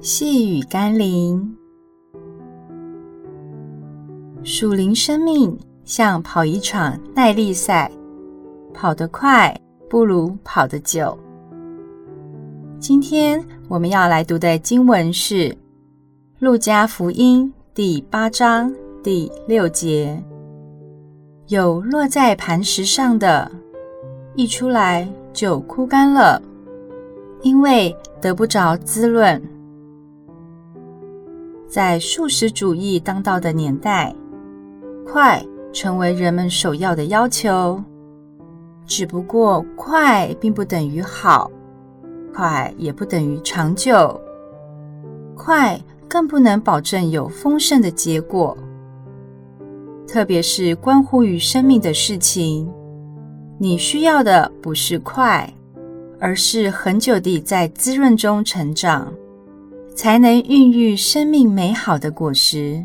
细雨甘霖，属灵生命像跑一场耐力赛，跑得快不如跑得久。今天我们要来读的经文是《路加福音》第八章第六节：“有落在磐石上的，一出来就枯干了，因为得不着滋润。”在素食主义当道的年代，快成为人们首要的要求。只不过，快并不等于好。快也不等于长久，快更不能保证有丰盛的结果。特别是关乎于生命的事情，你需要的不是快，而是恒久地在滋润中成长，才能孕育生命美好的果实。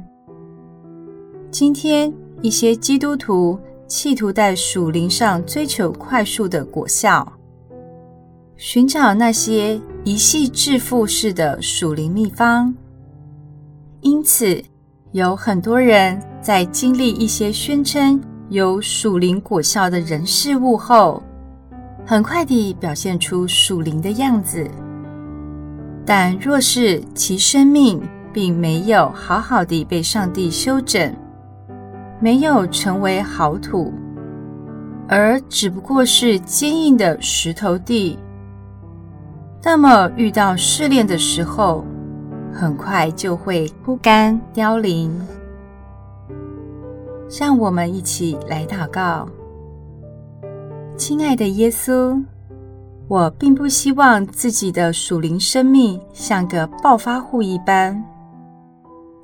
今天，一些基督徒企图在属灵上追求快速的果效。寻找那些一夕致富式的属灵秘方，因此有很多人在经历一些宣称有属灵果效的人事物后，很快地表现出属灵的样子。但若是其生命并没有好好地被上帝修整，没有成为好土，而只不过是坚硬的石头地。那么，遇到试炼的时候，很快就会枯干凋零。让我们一起来祷告：亲爱的耶稣，我并不希望自己的属灵生命像个暴发户一般，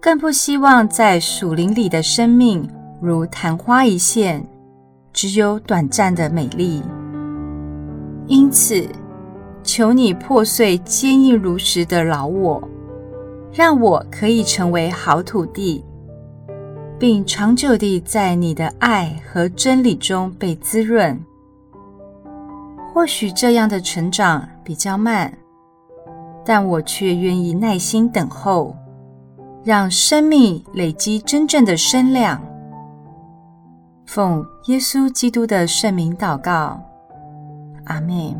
更不希望在属灵里的生命如昙花一现，只有短暂的美丽。因此，求你破碎坚硬如石的老我，让我可以成为好土地，并长久地在你的爱和真理中被滋润。或许这样的成长比较慢，但我却愿意耐心等候，让生命累积真正的身量。奉耶稣基督的圣名祷告，阿门。